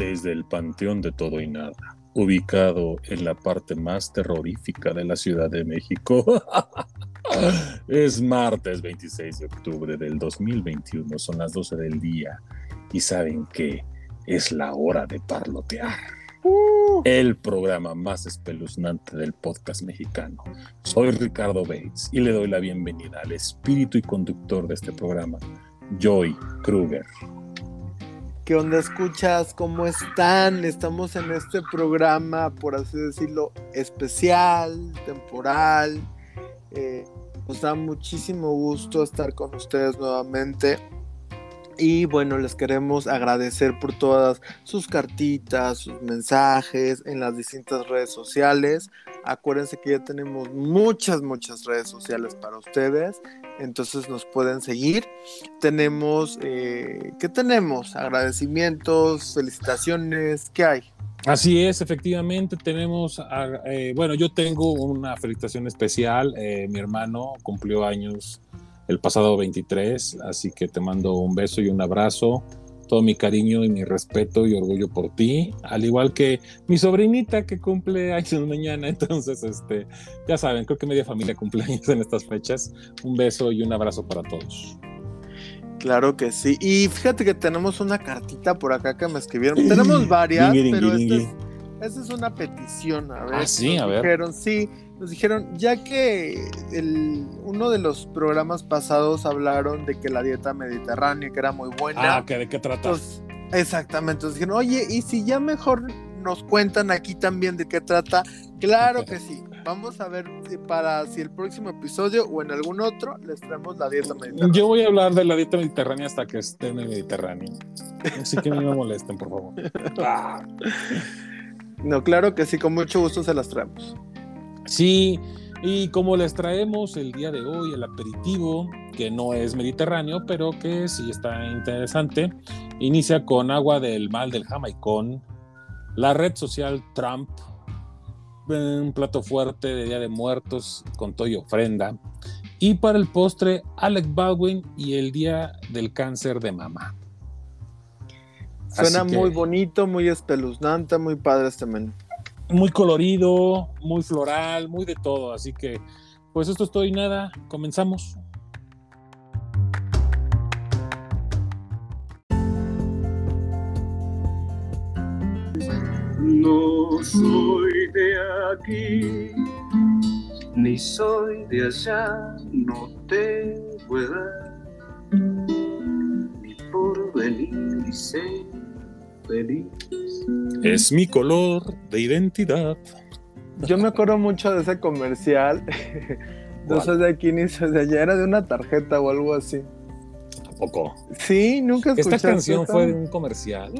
desde el Panteón de Todo y Nada, ubicado en la parte más terrorífica de la Ciudad de México. es martes 26 de octubre del 2021, son las 12 del día y saben que es la hora de parlotear. Uh. el programa más espeluznante del podcast mexicano. Soy Ricardo Bates y le doy la bienvenida al espíritu y conductor de este programa, Joy Kruger. ¿Qué onda escuchas? ¿Cómo están? Estamos en este programa, por así decirlo, especial, temporal. Eh, nos da muchísimo gusto estar con ustedes nuevamente. Y bueno, les queremos agradecer por todas sus cartitas, sus mensajes en las distintas redes sociales. Acuérdense que ya tenemos muchas, muchas redes sociales para ustedes. Entonces nos pueden seguir. Tenemos, eh, ¿qué tenemos? Agradecimientos, felicitaciones, ¿qué hay? Así es, efectivamente tenemos, eh, bueno, yo tengo una felicitación especial. Eh, mi hermano cumplió años el pasado 23, así que te mando un beso y un abrazo, todo mi cariño y mi respeto y orgullo por ti, al igual que mi sobrinita que cumple años mañana, entonces, este, ya saben, creo que media familia cumple años en estas fechas. Un beso y un abrazo para todos. Claro que sí. Y fíjate que tenemos una cartita por acá que me escribieron. tenemos varias, pero esta es, una petición. A ver. Ah, sí, a ver. Dijeron, sí, nos dijeron, ya que el, uno de los programas pasados hablaron de que la dieta mediterránea, que era muy buena. Ah, que de qué trata. exactamente, nos dijeron, oye, ¿y si ya mejor nos cuentan aquí también de qué trata? Claro que sí. Vamos a ver si para si el próximo episodio o en algún otro les traemos la dieta mediterránea. Yo voy a hablar de la dieta mediterránea hasta que esté en el Mediterráneo. Así que no me molesten, por favor. No, claro que sí, con mucho gusto se las traemos. Sí, y como les traemos el día de hoy el aperitivo, que no es mediterráneo, pero que sí está interesante, inicia con agua del mal del jamaicón, la red social Trump, un plato fuerte de Día de Muertos con toy ofrenda, y para el postre Alec Baldwin y el Día del Cáncer de Mama. Suena muy bonito, muy espeluznante, muy padre este menú muy colorido, muy floral, muy de todo. Así que, pues esto es todo y nada. Comenzamos. No soy de aquí, ni soy de allá, no te pueda ni por venir ser feliz es mi color de identidad. Yo me acuerdo mucho de ese comercial. no soy de aquí ni soy de allá. Era de una tarjeta o algo así. Tampoco. Sí, nunca escuché. Esta canción fue de un comercial.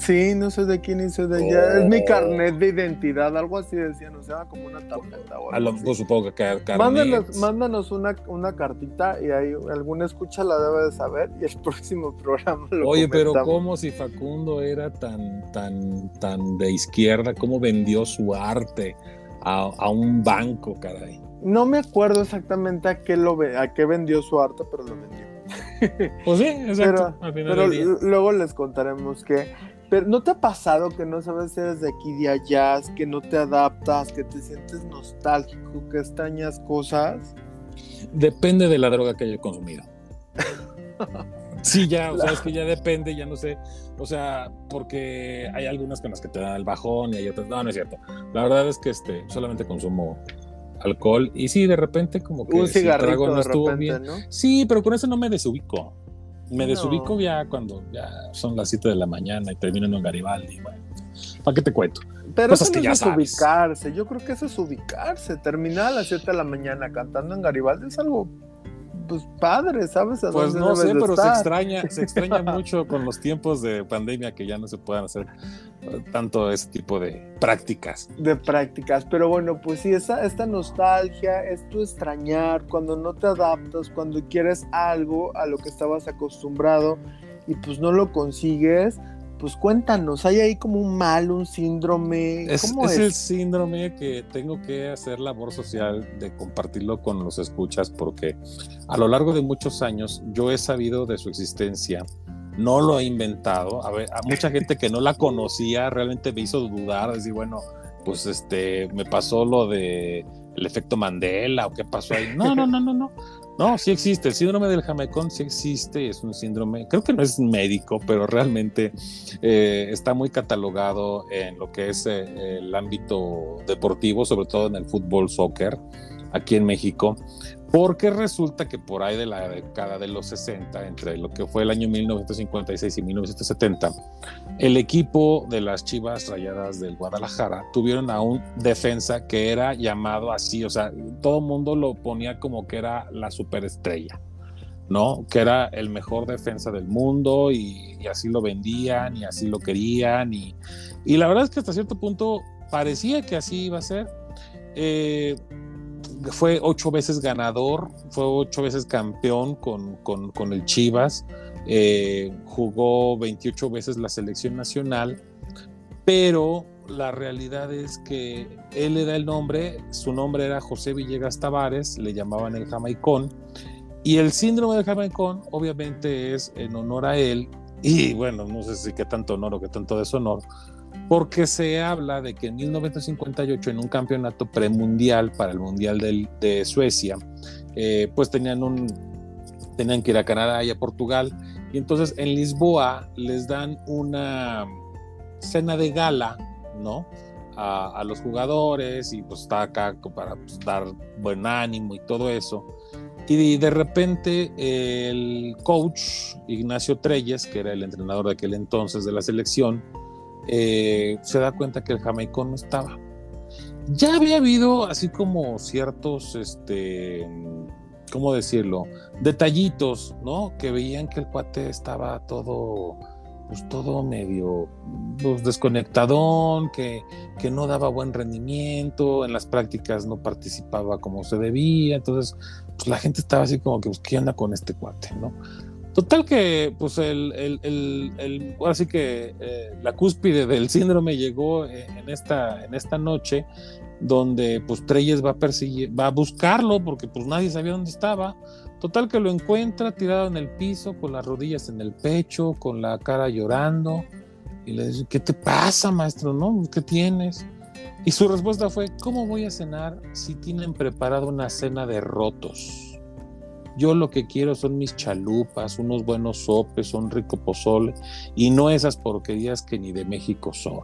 Sí, no soy de aquí ni soy de allá. Es mi oh. carnet de identidad, algo así decían, o sea, como una tarjeta. O algo a lo supongo que carnet. Mándanos, mándanos una, una, cartita y ahí alguna escucha la debe de saber y el próximo programa lo Oye, pero ¿cómo si Facundo era tan, tan, tan de izquierda? ¿Cómo vendió su arte a, a un banco, caray? No me acuerdo exactamente a qué, lo, a qué vendió su arte, pero lo vendió. Pues sí, exacto. pero luego les contaremos que pero ¿no te ha pasado que no sabes si eres de aquí de allá, que no te adaptas, que te sientes nostálgico, que extrañas cosas? Depende de la droga que haya consumido. sí, ya, o sea, es que ya depende, ya no sé. O sea, porque hay algunas con las que te dan el bajón y hay otras. No, no es cierto. La verdad es que este, solamente consumo alcohol y sí, de repente como que un cigarrito no estuvo bien. Sí, pero con eso no me desubico. Me desubico ya cuando ya son las 7 de la mañana y termino en Garibaldi. Bueno, ¿para qué te cuento? Pero eso no es ubicarse. Yo creo que eso es ubicarse. Terminar a las 7 de la mañana cantando en Garibaldi es algo pues padre, ¿sabes? pues no sé, pero se extraña, se extraña mucho con los tiempos de pandemia que ya no se puedan hacer eh, tanto ese tipo de prácticas. De prácticas, pero bueno, pues sí, esa, esta nostalgia es tu extrañar cuando no te adaptas, cuando quieres algo a lo que estabas acostumbrado y pues no lo consigues, pues cuéntanos, ¿hay ahí como un mal, un síndrome? ¿Cómo es, es, el síndrome que tengo que hacer labor social de compartirlo con los escuchas porque a lo largo de muchos años yo he sabido de su existencia no lo he inventado. A ver, a mucha gente que no la conocía realmente me hizo dudar, decir, bueno, pues este, me pasó lo de el efecto Mandela o qué pasó ahí. No, no, no, no, no. No, sí existe. El síndrome del jamaicón sí existe. Es un síndrome, creo que no es médico, pero realmente eh, está muy catalogado en lo que es eh, el ámbito deportivo, sobre todo en el fútbol, soccer, aquí en México porque resulta que por ahí de la década de los 60, entre lo que fue el año 1956 y 1970, el equipo de las Chivas Rayadas del Guadalajara tuvieron a un defensa que era llamado así, o sea, todo el mundo lo ponía como que era la superestrella. ¿no? Que era el mejor defensa del mundo y, así lo vendían y así lo querían y, y, la verdad es que hasta cierto punto parecía que así iba a ser. Eh, fue ocho veces ganador, fue ocho veces campeón con, el Chivas, eh, jugó 28 veces la selección nacional, pero la realidad es que él le da el nombre, su nombre era José Villegas Tavares, le llamaban el Jamaicón, y el síndrome del Jamaicón obviamente es en honor a él, y bueno, no sé si qué tanto honor o qué tanto deshonor, porque se habla de que en 1958 en un campeonato premundial para el Mundial de Suecia, eh, pues tenían, un, tenían que ir a Canadá y a Portugal, y entonces en Lisboa les dan una cena de gala, ¿no? A, los jugadores y pues está acá para pues, dar buen ánimo y todo eso. Y de repente el coach Ignacio Treyes, que era el entrenador de aquel entonces de la selección, eh, se da cuenta que el jamaicón no estaba. Ya había habido así como ciertos, este, ¿cómo decirlo? Detallitos, ¿no? Que veían que el cuate estaba todo, pues todo medio pues, desconectadón, que, que no daba buen rendimiento, en las prácticas no participaba como se debía, entonces, pues la gente estaba así como que, pues, ¿qué anda con este cuate, no? Total que, pues, el, el, el, que eh, la cúspide del síndrome llegó en esta, en esta noche, donde, pues, Treyes va a perseguir, va a buscarlo, porque, pues, nadie sabía dónde estaba. Total que lo encuentra tirado en el piso, con las rodillas en el pecho, con la cara llorando, y le dice, ¿qué te pasa, maestro? ¿No? ¿Qué tienes? Y su respuesta fue, ¿cómo voy a cenar si tienen preparado una cena de rotos? Yo lo que quiero son mis chalupas, unos buenos sopes, un rico pozole y no esas porquerías que ni de México son.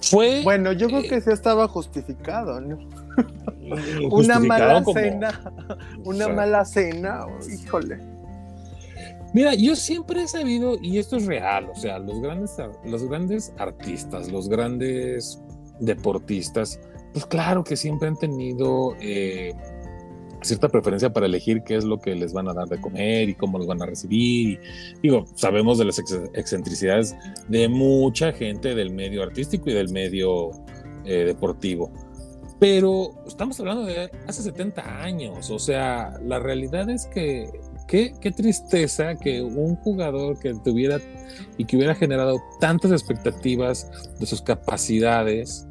Fue. Bueno, yo creo eh, que sí estaba justificado, ¿no? una mala cena, una mala cena, híjole. Mira, yo siempre he sabido, y esto es real, o sea, los grandes, los grandes artistas, los grandes deportistas, pues claro que siempre han tenido eh, cierta preferencia para elegir qué es lo que les van a dar de comer y cómo los van a recibir. digo, sabemos de las excentricidades de mucha gente del medio artístico y del medio eh, deportivo. Pero estamos hablando de hace 70 años, o sea, la realidad es que qué, tristeza que un jugador que tuviera y que hubiera generado tantas expectativas de sus capacidades,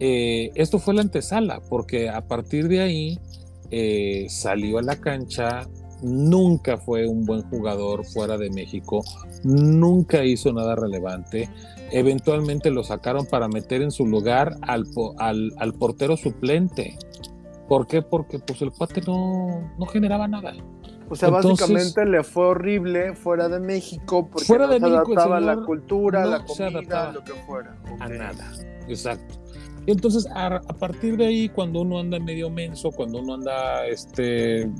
eh, esto fue la antesala, porque a partir de ahí eh, salió a la cancha, nunca fue un buen jugador fuera de México, nunca hizo nada relevante. Eventualmente lo sacaron para meter en su lugar al, al, portero suplente. ¿Por qué? Porque pues el cuate no, no generaba nada. O sea, básicamente le fue horrible fuera de México porque fuera no de se adaptaba a la cultura, la comida, lo que fuera. A nada, exacto. Entonces, a, partir de ahí, cuando uno anda medio menso, cuando uno anda, este...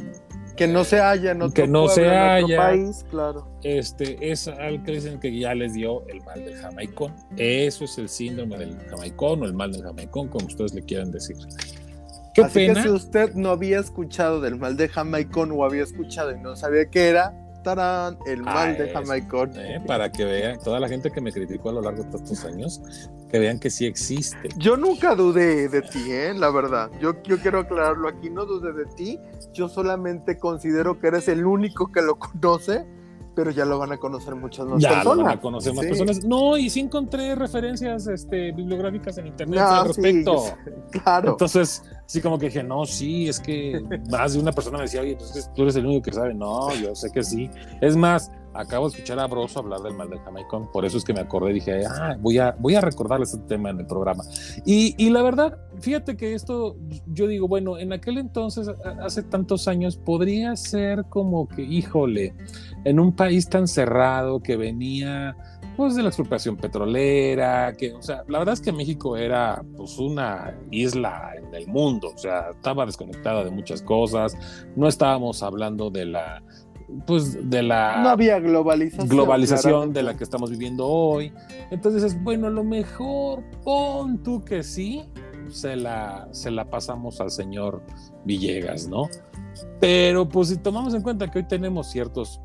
Que no se haya en otro, que no se haya, país, claro. Este, es al que dicen que ya les dio el mal del jamaicón. Eso es el síndrome del jamaicón o el mal del jamaicón, como ustedes le quieran decir. Qué Así que si usted no había escuchado del mal de jamaicón o había escuchado y no sabía qué era, el mal de Jamaicón. Eh, para que vean, toda la gente que me criticó a lo largo de estos años, que vean que sí existe. Yo nunca dudé de ti, ¿eh? la verdad. Yo, yo quiero aclararlo aquí, no dudé de ti. Yo solamente considero que eres el único que lo conoce, pero ya lo van a conocer muchas más ya personas. lo van a conocer más Sí. personas. No, y sí encontré referencias este, bibliográficas en internet Ah, al sí, respecto. claro. Entonces, sí, como que dije, no, sí, es que más de una persona me decía, oye, entonces tú eres el único que sabe. No, yo sé que sí. Es más, acabo de escuchar a Broso hablar del mal del Jamaicón, por eso es que me acordé, dije, ah, voy a, voy a recordarles este tema en el programa. Y, y la verdad, fíjate que esto, yo digo, bueno, en aquel entonces, hace tantos años, podría ser como que, híjole, en un país tan cerrado que venía pues de la expropiación petrolera, que, o sea, la verdad es que México era pues una isla en el mundo, o sea, estaba desconectada de muchas cosas, no estábamos hablando de la, pues de la no había globalización. globalización claramente. de la que estamos viviendo hoy. Entonces es bueno, a lo mejor pon tú que sí, se la, se la pasamos al señor Villegas, ¿no? Pero pues si tomamos en cuenta que hoy tenemos ciertos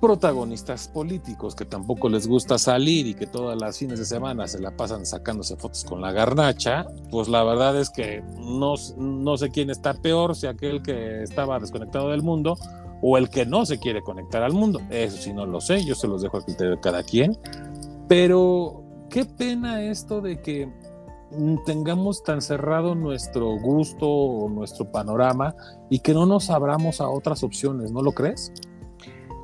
protagonistas políticos que tampoco les gusta salir y que todas las fines de semana se la pasan sacándose fotos con la garnacha, pues la verdad es que no, no sé quién está peor, si aquel que estaba desconectado del mundo o el que no se quiere conectar al mundo. Eso sí no lo sé, yo se los dejo a criterio de cada quien. Pero qué pena esto de que tengamos tan cerrado nuestro gusto o nuestro panorama y que no nos abramos a otras opciones, ¿no lo crees?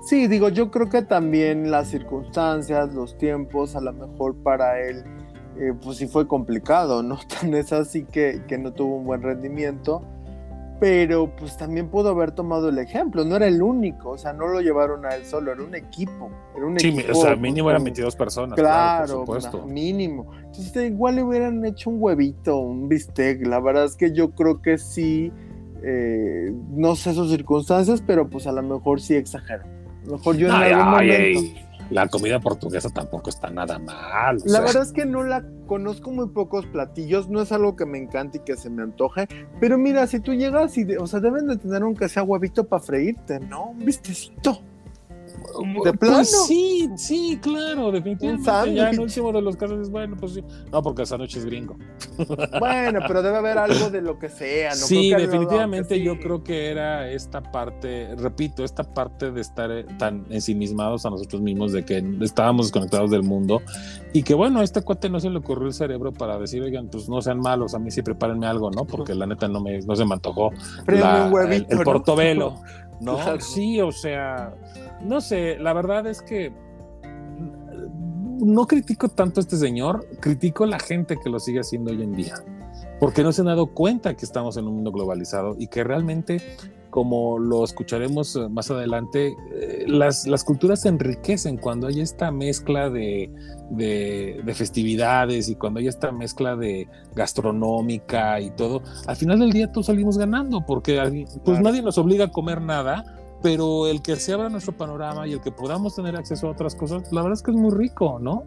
Sí, digo, yo creo que también las circunstancias, los tiempos, a lo mejor para él, eh, pues sí fue complicado, ¿no? Tan es así que, que no tuvo un buen rendimiento, pero pues también pudo haber tomado el ejemplo, no era el único, o sea, no lo llevaron a él solo, era un equipo, era un Sí, equipo. o sea, pues, mínimo eran con- 22 personas. Claro, por supuesto. mínimo. Entonces, igual le hubieran hecho un huevito, un bistec. La verdad es que yo creo que sí, eh, no sé sus circunstancias, pero pues a lo mejor sí exagero. A lo mejor yo en Ay, algún ay, momento. ay, la comida portuguesa tampoco está nada mal. La sea, verdad es que no la conozco muy pocos platillos, no es algo que me encante y que se me antoje, pero mira, si tú llegas y, de- o sea, deben de tener aunque sea huevito para freírte, ¿no? Un bistecito. De pues plano. sí, sí, claro, definitivamente. sándwich. Ya en último de los casos es bueno, pues sí. No, porque el sándwich es gringo. Bueno, pero debe haber algo de lo que sea, ¿no? sí, Creo que algo- definitivamente sí. yo creo que era esta parte, repito, esta parte de estar eh, tan ensimismados a nosotros mismos, de que estábamos desconectados del mundo y que bueno, a este cuate no se le ocurrió el cerebro para decir, oigan, pues no sean malos, a mí sí prepárenme algo, ¿no? Porque la neta no, me, no se me antojó la- un huevito, el, el ¿no? portobelo. No, sí, o sea, no sé, la verdad es que no critico tanto a este señor, critico a la gente que lo sigue haciendo hoy en día, porque no se han dado cuenta que estamos en un mundo globalizado y que realmente, como lo escucharemos eh, más adelante, eh, las, las culturas se enriquecen cuando hay esta mezcla de, de, de festividades y cuando hay esta mezcla de gastronómica y todo. Al final del día todos salimos ganando, porque pues Claro. nadie nos obliga a comer nada, pero el que se abra nuestro panorama y el que podamos tener acceso a otras cosas, la verdad es que es muy rico, ¿no?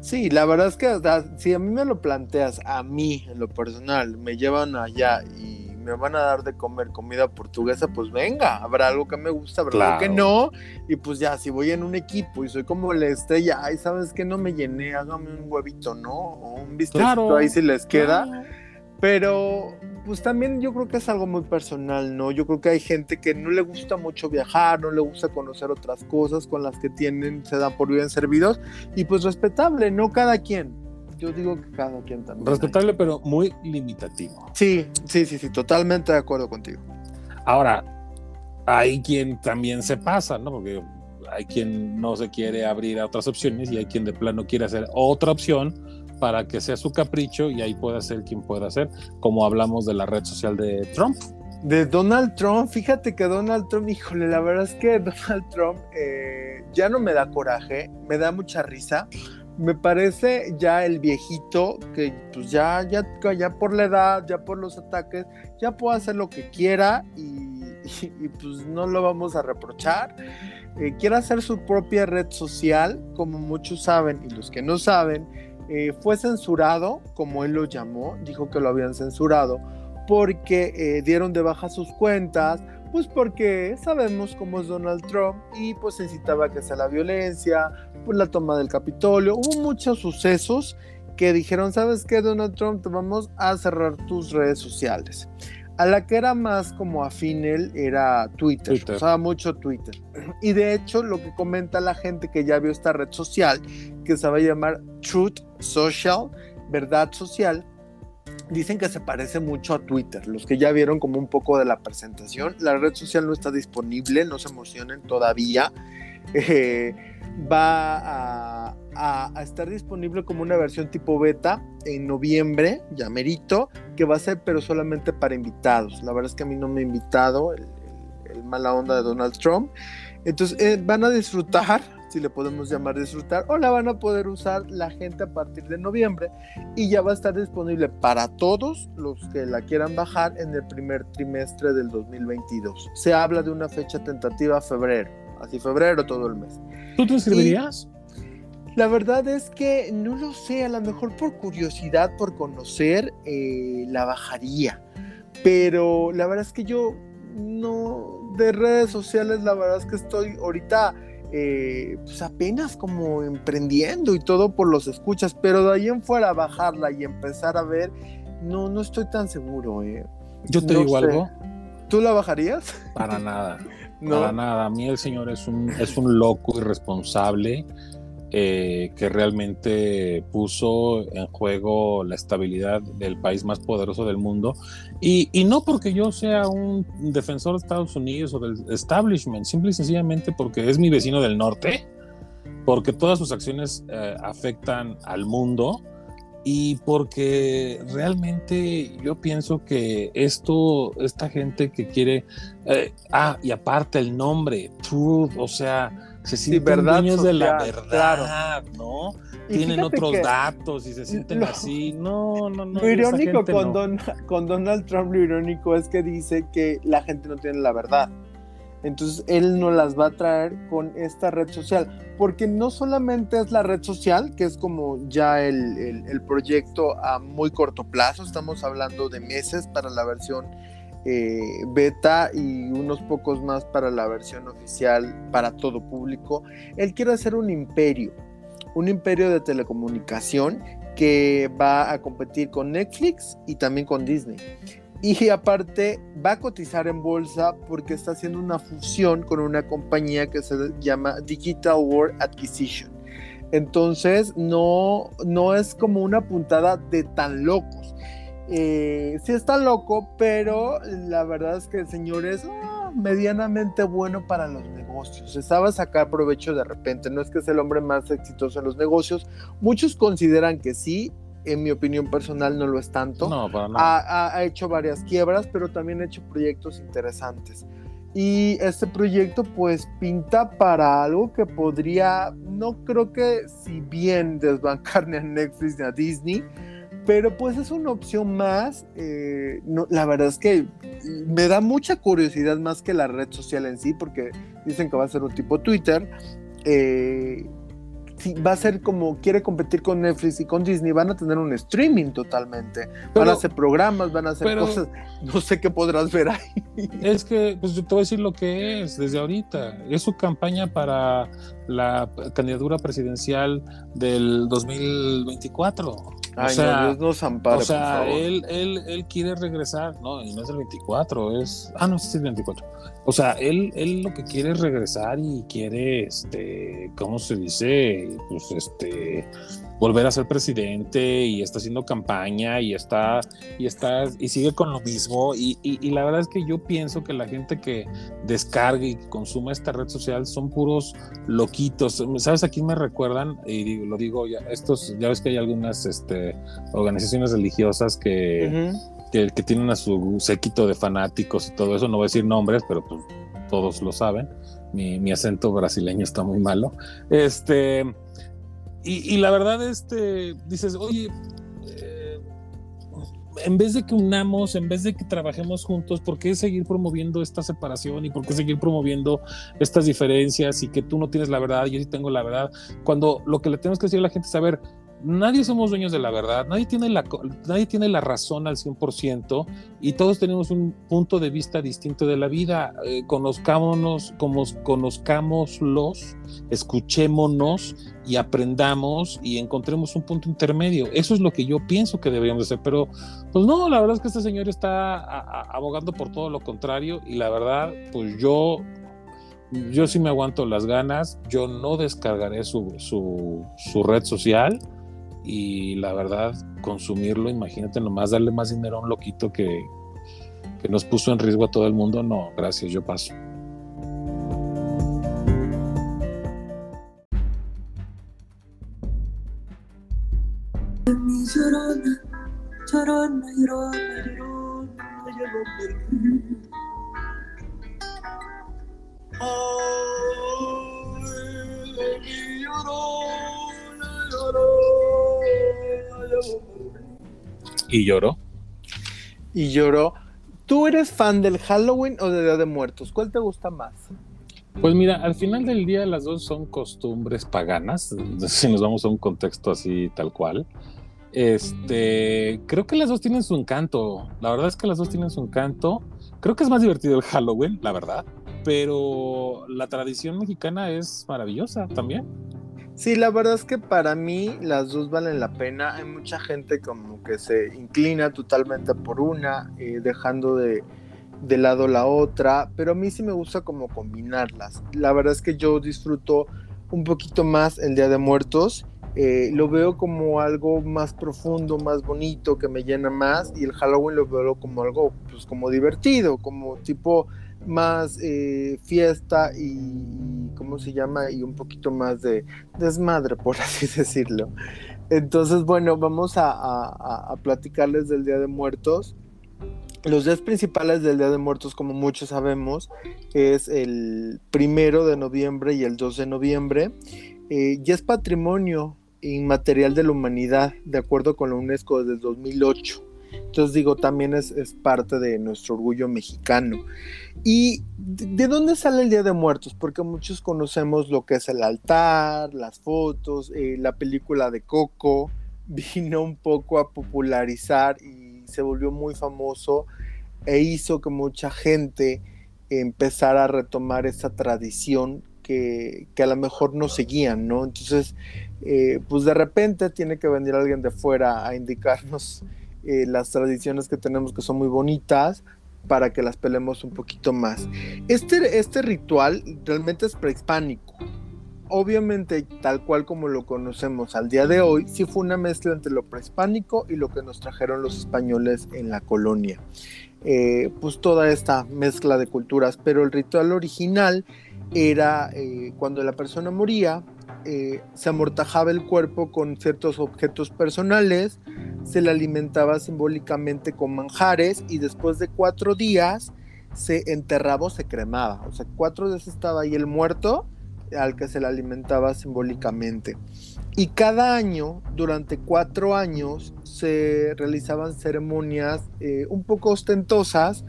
Sí, la verdad es que o sea, si a mí me lo planteas, a mí en lo personal, me llevan allá y me van a dar de comer comida portuguesa, pues venga, habrá algo que me gusta, habrá algo que no, y pues ya, si voy en un equipo y soy como la estrella, ay, ¿sabes que No me llené, hágame un huevito, ¿no? O un bistecito Claro. ahí si les queda. Claro. Pero, pues también yo creo que es algo muy personal, ¿no? Yo creo que hay gente que no le gusta mucho viajar, no le gusta conocer otras cosas con las que tienen, se dan por bien servidos, y pues respetable, ¿no? Cada quien. Yo digo que cada quien también. Respetable, pero muy limitativo. Sí, sí, sí, sí, totalmente de acuerdo contigo. Ahora, hay quien también se pasa, ¿no? Porque hay quien no se quiere abrir a otras opciones y hay quien de plano quiere hacer otra opción para que sea su capricho y ahí pueda ser quien pueda ser, como hablamos de la red social de Trump. De Donald Trump, fíjate que Donald Trump, híjole, la verdad es que Donald Trump eh, ya no me da coraje, me da mucha risa. Me parece ya el viejito que pues ya, ya, ya por la edad, ya por los ataques, ya puede hacer lo que quiera y, y- y, pues no lo vamos a reprochar. Eh, quiere hacer su propia red social, como muchos saben y los que no saben, eh, fue censurado, como él lo llamó, dijo que lo habían censurado porque eh, dieron de baja sus cuentas, pues porque sabemos cómo es Donald Trump y pues necesitaba que sea la violencia, pues la toma del Capitolio, hubo muchos sucesos que dijeron, ¿sabes qué, Donald Trump? Te vamos a cerrar tus redes sociales. A la que era más como afín él era Twitter, Twitter. usaba mucho Twitter. Y de hecho lo que comenta la gente que ya vio esta red social, que se va a llamar Truth Social, verdad social, dicen que se parece mucho a Twitter. Los que ya vieron como un poco de la presentación, la red social no está disponible, no se emocionen todavía. Eh, va a, estar disponible como una versión tipo beta en noviembre, ya merito, que va a ser pero solamente para invitados. La verdad es que a mí no me ha invitado el, el- el mala onda de Donald Trump. Entonces eh, van a disfrutar, si le podemos llamar disfrutar, o la van a poder usar la gente a partir de noviembre y ya va a estar disponible para todos los que la quieran bajar en el primer trimestre del 2022. Se habla de una fecha tentativa febrero, así febrero todo el mes. ¿Tú te inscribirías? La verdad es que no lo sé, a lo mejor por curiosidad, por conocer, eh, la bajaría. Pero la verdad es que yo no, de redes sociales, la verdad es que estoy ahorita eh, pues apenas como emprendiendo y todo por los escuchas, pero de ahí en fuera bajarla y empezar a ver, no, no estoy tan seguro. Eh. Yo te No digo sé. algo, ¿Tú la bajarías? para nada. No. Nada. A mí el señor es un, es un loco irresponsable eh, que realmente puso en juego la estabilidad del país más poderoso del mundo. Y, y no porque yo sea un defensor de Estados Unidos o del establishment, simple y sencillamente porque es mi vecino del norte, porque todas sus acciones eh, afectan al mundo. Y porque realmente yo pienso que esto, esta gente que quiere eh, ah, y aparte el nombre, Truth, o sea, se sienten verdad dueños de la verdad, ¿no? Y Tienen otros que datos y se sienten así. No, no, no. Lo irónico con, no. Don- con Donald Trump, lo irónico es que dice que la gente no tiene la verdad. Entonces él no las va a traer con esta red social, porque no solamente es la red social, que es como ya el, el- proyecto a muy corto plazo, estamos hablando de meses para la versión eh, beta y unos pocos más para la versión oficial para todo público. Él quiere hacer un imperio, un imperio de telecomunicación que va a competir con Netflix y también con Disney. Y aparte va a cotizar en bolsa porque está haciendo una fusión con una compañía que se llama Digital World Acquisition. Entonces no, no es como una puntada de tan locos. Eh, sí está loco, pero la verdad es que el señor es ah, medianamente bueno para los negocios. Se sabe sacar provecho de repente. No es que sea el hombre más exitoso en los negocios. Muchos consideran que sí. En mi opinión personal no lo es tanto No, para nada. ha, ha- hecho varias quiebras, pero también ha hecho proyectos interesantes. Y este proyecto pues pinta para algo que podría, no creo que si bien desbancar ni a Netflix ni a Disney, pero pues es una opción más. eh, no, la verdad es que me da mucha curiosidad más que la red social en sí, porque dicen que va a ser un tipo Twitter. eh, va a ser como quiere competir con Netflix y con Disney, van a tener un streaming totalmente. van a hacer programas, van a hacer pero- cosas. No sé qué podrás ver ahí. Es que, pues yo te voy a decir lo que es desde ahorita. Es su campaña para la candidatura presidencial del 2024. Ay, o sea, no, Dios nos ampare, o sea, por favor. él, él, él quiere regresar, no, y no es el 24, es, ah, no, sí es el 24. O sea, él, él lo que quiere es regresar y quiere, este, ¿cómo se dice? Pues, este, volver a ser presidente y está haciendo campaña y está, y está, y sigue con lo mismo. Y, y, y la verdad es que yo pienso que la gente que descargue y consuma esta red social son puros loquitos. ¿Sabes a quién me recuerdan? Y digo, lo digo, ya, estos, ya ves que hay algunas, este, organizaciones religiosas que, que tienen a su séquito de fanáticos y todo eso, no voy a decir nombres, pero pues todos lo saben. Mi, mi acento brasileño está muy malo. Este, y, y la verdad, este, dices, oye, eh, en vez de que unamos, en vez de que trabajemos juntos, ¿por qué seguir promoviendo esta separación y por qué seguir promoviendo estas diferencias y que tú no tienes la verdad, yo sí tengo la verdad? Cuando lo que le tenemos que decir a la gente es, a ver, nadie somos dueños de la verdad, nadie tiene la, nadie tiene la razón al 100% y todos tenemos un punto de vista distinto de la vida. Eh, conozcámonos, como, conozcámoslos, escuchémonos y aprendamos y encontremos un punto intermedio. Eso es lo que yo pienso que deberíamos hacer, pero pues no, la verdad es que este señor está abogando por todo lo contrario y la verdad, pues yo yo sí me aguanto las ganas, yo no descargaré su, su, red social y la verdad, consumirlo, imagínate nomás darle más dinero a un loquito que, que nos puso en riesgo a todo el mundo, no, gracias, yo paso. Y lloró. Y lloró. ¿Tú eres fan del Halloween o de Día de Muertos? ¿Cuál te gusta más? Pues mira, al final del día las dos son costumbres paganas, si nos vamos a un contexto así tal cual. Este, creo que las dos tienen su encanto. La verdad es que las dos tienen su encanto. Creo que es más divertido el Halloween, la verdad pero la tradición mexicana es maravillosa también. Sí, la verdad es que para mí las dos valen la pena. Hay mucha gente como que se inclina totalmente por una, eh, dejando de, de lado la otra, pero a mí sí me gusta como combinarlas. La verdad es que yo disfruto un poquito más el Día de Muertos. Eh, lo veo como algo más profundo, más bonito, que me llena más, y el Halloween lo veo como algo, pues como divertido, como tipo más eh, fiesta y, ¿cómo se llama? Y un poquito más de desmadre, por así decirlo. Entonces, bueno, vamos a, platicarles del Día de Muertos. Los días principales del Día de Muertos, como muchos sabemos, es el primero de noviembre y el 2 de noviembre. Eh, y es patrimonio inmaterial de la humanidad, de acuerdo con la UNESCO desde 2008. Entonces digo, también es, parte de nuestro orgullo mexicano. ¿Y de, dónde sale el Día de Muertos? Porque muchos conocemos lo que es el altar, las fotos, eh, la película de Coco, vino un poco a popularizar y se volvió muy famoso e hizo que mucha gente empezara a retomar esa tradición que, a lo mejor no seguían, ¿no? Entonces, eh, pues de repente tiene que venir alguien de fuera a indicarnos eh, las tradiciones que tenemos que son muy bonitas para que las pelemos un poquito más. Este, este ritual realmente es prehispánico. Obviamente, tal cual como lo conocemos al día de hoy, sí fue una mezcla entre lo prehispánico y lo que nos trajeron los españoles en la colonia. Eh, pues toda esta mezcla de culturas, pero el ritual original era eh, cuando la persona moría, eh, se amortajaba el cuerpo con ciertos objetos personales, se le alimentaba simbólicamente con manjares y después de cuatro días se enterraba o se cremaba. O sea, cuatro días estaba ahí el muerto al que se le alimentaba simbólicamente. Y cada año, durante cuatro años, se realizaban ceremonias eh, un poco ostentosas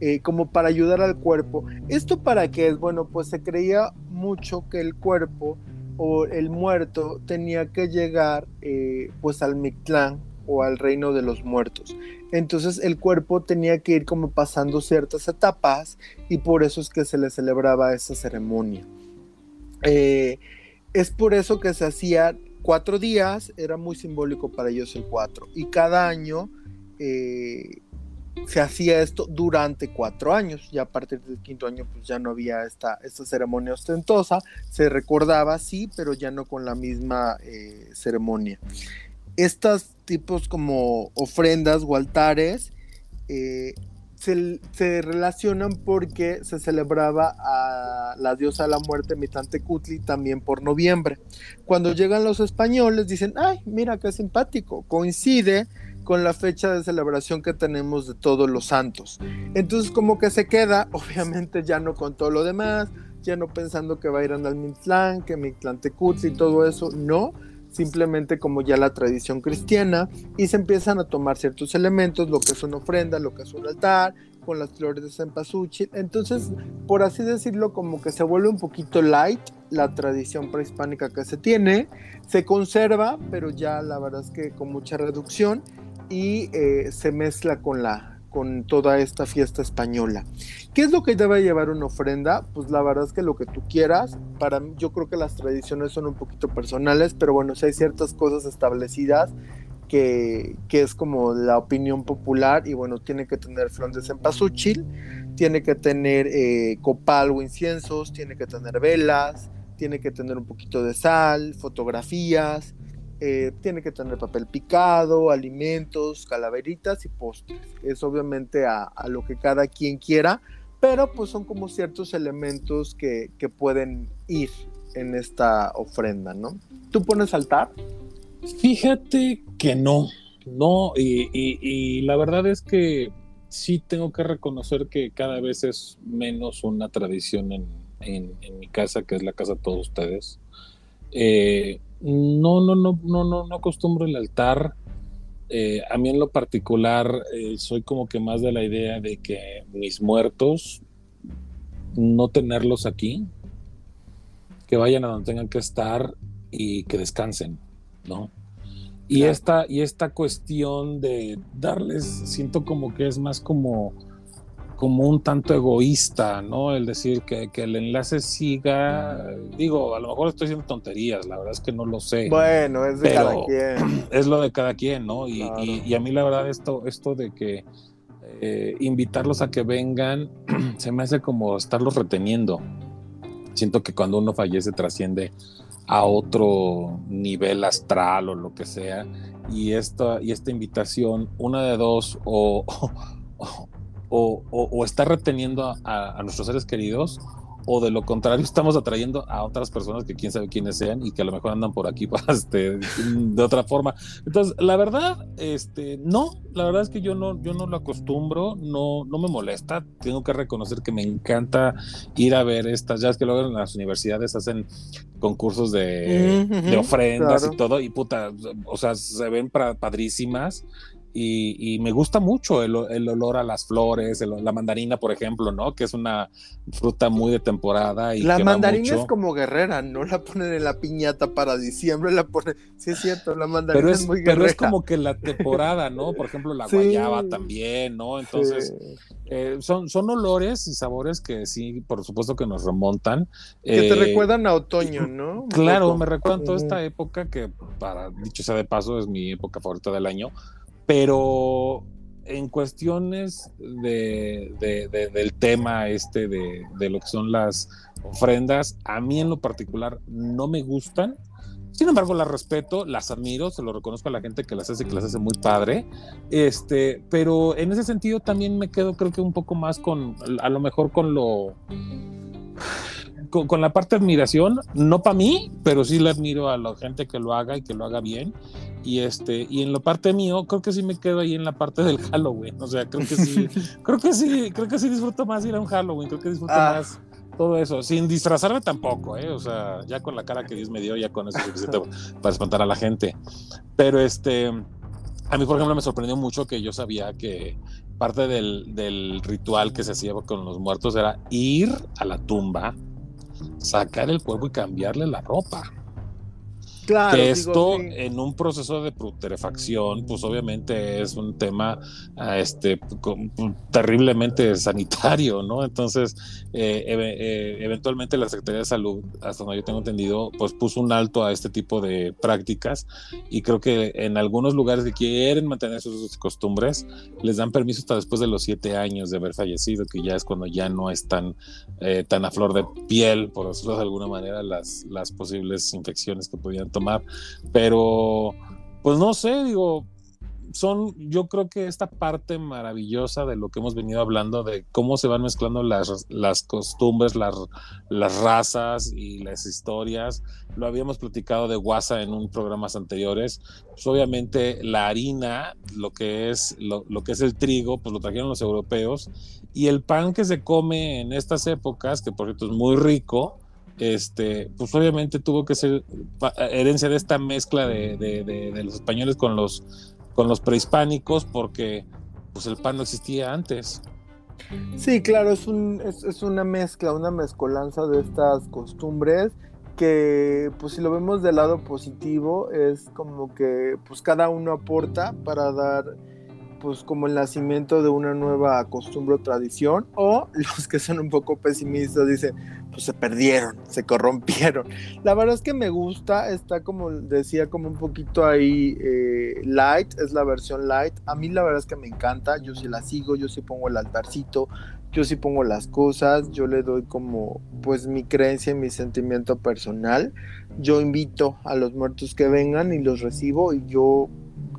eh, como para ayudar al cuerpo. ¿Esto para qué es? Bueno, pues se creía mucho que el cuerpo o el muerto tenía que llegar eh, pues al Mictlán o al reino de los muertos. Entonces el cuerpo tenía que ir como pasando ciertas etapas y por eso es que se le celebraba esa ceremonia. Eh, es por eso que se hacía cuatro días, era muy simbólico para ellos el cuatro, y cada año se hacía esto durante cuatro años. Ya a partir del quinto año, pues ya no había esta, esta ceremonia ostentosa. Se recordaba, sí, pero ya no con la misma eh, ceremonia. Estos tipos como ofrendas o altares eh, se, se, relacionan porque se celebraba a la diosa de la muerte Mitantecutli también por noviembre. Cuando llegan los españoles dicen, ay, mira qué simpático, coincide con la fecha de celebración que tenemos de todos los santos. Entonces como que se queda, obviamente ya no con todo lo demás, ya no pensando que va a ir al Mictlán, que Mictlán y todo eso, no, simplemente como ya la tradición cristiana y se empiezan a tomar ciertos elementos, lo que es una ofrenda, lo que es un altar, con las flores de cempasúchil. Entonces, por así decirlo, como que se vuelve un poquito light la tradición prehispánica que se tiene, se conserva, pero ya la verdad es que con mucha reducción y eh, se mezcla con la con toda esta fiesta española. ¿Qué es lo que debe llevar una ofrenda? Pues la verdad es que lo que tú quieras. Para mí, yo creo que las tradiciones son un poquito personales, pero bueno, si hay ciertas cosas establecidas que, que, es como la opinión popular y bueno, tiene que tener flor de cempasúchil, tiene que tener eh, copal o inciensos, tiene que tener velas, tiene que tener un poquito de sal, fotografías, eh, tiene que tener papel picado, alimentos, calaveritas y postres. Es obviamente a, lo que cada quien quiera, pero pues son como ciertos elementos que, pueden ir en esta ofrenda, ¿no? ¿Tú pones altar? Fíjate que no, no, y, la verdad es que sí tengo que reconocer que cada vez es menos una tradición en, en mi casa, que es la casa de todos ustedes. Eh, no, no, no, no, no, no acostumbro el altar. Eh, a mí en lo particular eh, soy como que más de la idea de que mis muertos no tenerlos aquí, que vayan a donde tengan que estar y que descansen, ¿no? Y, esta, y esta cuestión de darles, siento como que es más como como un tanto egoísta, ¿no? El decir que, el enlace siga, digo, a lo mejor estoy diciendo tonterías, la verdad es que no lo sé. Bueno, es de cada quien. Es lo de cada quien, ¿no? Y, a mí la verdad esto, esto de que eh, invitarlos a que vengan, se me hace como estarlos reteniendo. Siento que cuando uno fallece trasciende a otro nivel astral o lo que sea, y esta, y esta invitación, una de dos, o o, está reteniendo a, nuestros seres queridos o de lo contrario estamos atrayendo a otras personas que quién sabe quiénes sean y que a lo mejor andan por aquí este, de otra forma. Entonces, la verdad, este, no, la verdad es que yo no, yo no lo acostumbro, no, no me molesta, tengo que reconocer que me encanta ir a ver estas, ya es que luego en las universidades hacen concursos de, ofrendas y todo, y puta, o sea, se ven padrísimas y, me gusta mucho el, olor a las flores, la mandarina, por ejemplo, ¿no? Que es una fruta muy de temporada. Y la mandarina es como guerrera, no la ponen en la piñata para diciembre, la ponen, sí es cierto, la mandarina es, muy guerrera. Pero es como que la temporada, ¿no? Por ejemplo, la guayaba también, ¿no? Entonces, eh, son, son olores y sabores que sí, por supuesto que nos remontan. Que te eh, recuerdan a otoño, ¿no? claro, me recuerdan toda esta época que, para dicho sea de paso, es mi época favorita del año pero en cuestiones del tema este de, lo que son las ofrendas, a mí en lo particular no me gustan. Sin embargo, las respeto, las admiro, se lo reconozco a la gente que las hace, que las hace muy padre. Este, pero en ese sentido también me quedo, creo que un poco más con, a lo mejor con lo, con, la parte admiración, no para mí, pero sí le admiro a la gente que lo haga y que lo haga bien y este y en la parte mío creo que sí me quedo ahí en la parte del Halloween o sea creo que sí creo que sí creo que sí disfruto más ir a un Halloween creo que disfruto ah. más todo eso sin disfrazarme tampoco eh o sea ya con la cara que Dios me dio ya con eso es suficiente para espantar a la gente. Pero este a mí por ejemplo me sorprendió mucho que yo sabía que parte del, del ritual que se hacía con los muertos era ir a la tumba sacar el cuerpo y cambiarle la ropa que esto en un proceso de putrefacción, pues obviamente es un tema ah, este, terriblemente sanitario, ¿no? Entonces, eh, eh, eventualmente la Secretaría de Salud, hasta donde yo tengo entendido, pues puso un alto a este tipo de prácticas y creo que en algunos lugares que quieren mantener sus costumbres, les dan permiso hasta después de los siete años de haber fallecido, que ya es cuando ya no están eh, tan a flor de piel, por decirlo de alguna manera, las, las posibles infecciones que podían tomar, pero pues no sé, digo, son, yo creo que esta parte maravillosa de lo que hemos venido hablando, de cómo se van mezclando las, las costumbres, las, las razas y las historias. Lo habíamos platicado de guasa en un programas anteriores. Pues obviamente la harina, lo que es, lo, lo que es el trigo, pues lo trajeron los europeos. Y el pan que se come en estas épocas, que por cierto es muy rico, este, pues obviamente tuvo que ser herencia de esta mezcla de, los españoles con los, con los prehispánicos, porque pues el pan no existía antes. Sí, claro, es, un, es, una mezcla, una mezcolanza de estas costumbres que pues si lo vemos del lado positivo es como que pues cada uno aporta para dar pues como el nacimiento de una nueva costumbre o tradición, o los que son un poco pesimistas dicen, pues se perdieron, se corrompieron. La verdad es que me gusta, está como decía, como un poquito ahí eh, light, es la versión light. A mí la verdad es que me encanta, yo sí la sigo, yo sí pongo el altarcito, yo sí pongo las cosas, yo le doy como pues mi creencia y mi sentimiento personal. Yo invito a los muertos que vengan y los recibo y yo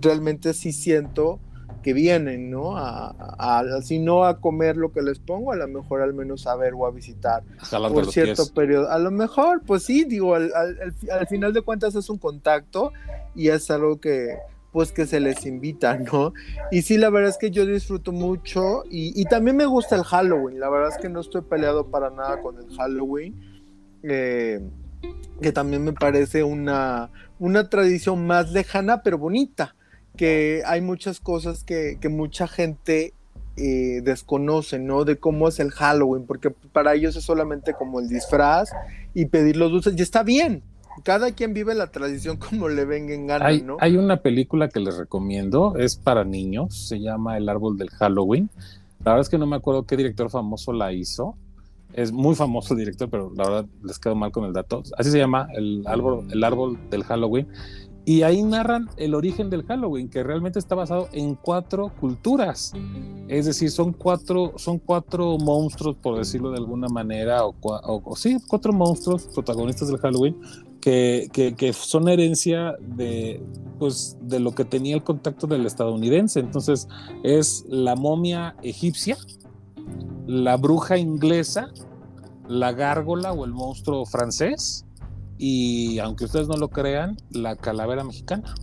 realmente sí siento que vienen, ¿no? A, a, si no a comer lo que les pongo, a lo mejor al menos a ver o a visitar por cierto periodo. A lo mejor, pues sí, digo, al, al, final de cuentas es un contacto y es algo que, pues que se les invita, ¿no? Y sí, la verdad es que yo disfruto mucho y, y, también me gusta el Halloween, la verdad es que no estoy peleado para nada con el Halloween, eh, que también me parece una, una tradición más lejana pero bonita que hay muchas cosas que, mucha gente eh, desconoce, ¿no? De cómo es el Halloween, porque para ellos es solamente como el disfraz y pedir los dulces, y está bien. Cada quien vive la tradición como le venga en gana, hay, ¿no? Hay una película que les recomiendo, es para niños, se llama El árbol del Halloween. La verdad es que no me acuerdo qué director famoso la hizo. Es muy famoso el director, pero la verdad les quedo mal con el dato. Así se llama El árbol, el árbol del Halloween y ahí narran el origen del Halloween, que realmente está basado en cuatro culturas. Es decir, son cuatro, son cuatro monstruos, por decirlo de alguna manera, o, o, sí, cuatro monstruos protagonistas del Halloween, que, que, son herencia de, pues, de lo que tenía el contacto del estadounidense. Entonces, es la momia egipcia, la bruja inglesa, la gárgola o el monstruo francés y aunque ustedes no lo crean, la calavera mexicana.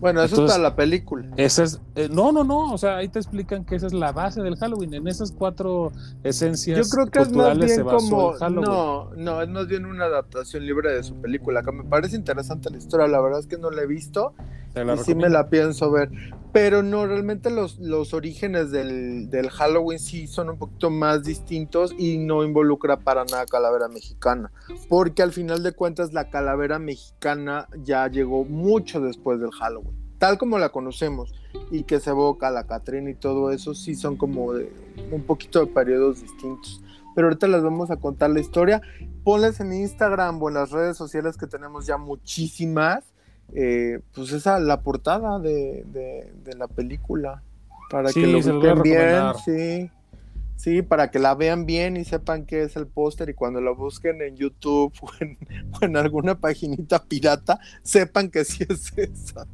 Bueno, eso es para la película. Esa es, eh, no, no, no, o sea, ahí te explican que esa es la base del Halloween. En esas cuatro esencias Yo creo que es más bien como, no, no, es más bien una adaptación libre de su película, que me parece interesante la historia, la verdad es que no la he visto y sí me la pienso ver. Pero no, realmente los, los orígenes del, del, Halloween sí son un poquito más distintos y no involucra para nada calavera mexicana. Porque al final de cuentas la calavera mexicana ya llegó mucho después del Halloween. Tal como la conocemos y que se evoca la Catrina y todo eso, sí son como de un poquito de periodos distintos. Pero ahorita les vamos a contar la historia. Ponles en Instagram o en las redes sociales que tenemos ya muchísimas eh, pues esa la portada de, la película para que lo busquen bien, sí, sí, para que la vean bien y sepan qué es el póster y cuando lo busquen en YouTube o en, alguna paginita pirata, sepan que sí es esa.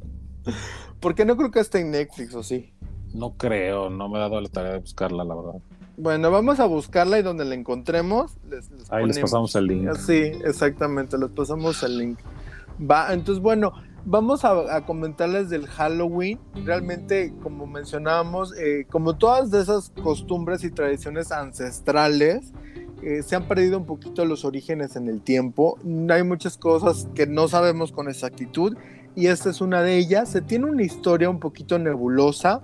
Porque no creo que esté en Netflix, ¿o sí? No creo, no me he dado la tarea de buscarla, la verdad. Bueno, vamos a buscarla y donde la encontremos, les, Ahí les pasamos el link. Sí, exactamente, les pasamos el link. Va, entonces bueno, vamos a, comentarles del Halloween. Realmente, como mencionábamos, eh, como todas de esas costumbres y tradiciones ancestrales, eh, se han perdido un poquito los orígenes en el tiempo. Hay muchas cosas que no sabemos con exactitud y esta es una de ellas. Se tiene una historia un poquito nebulosa,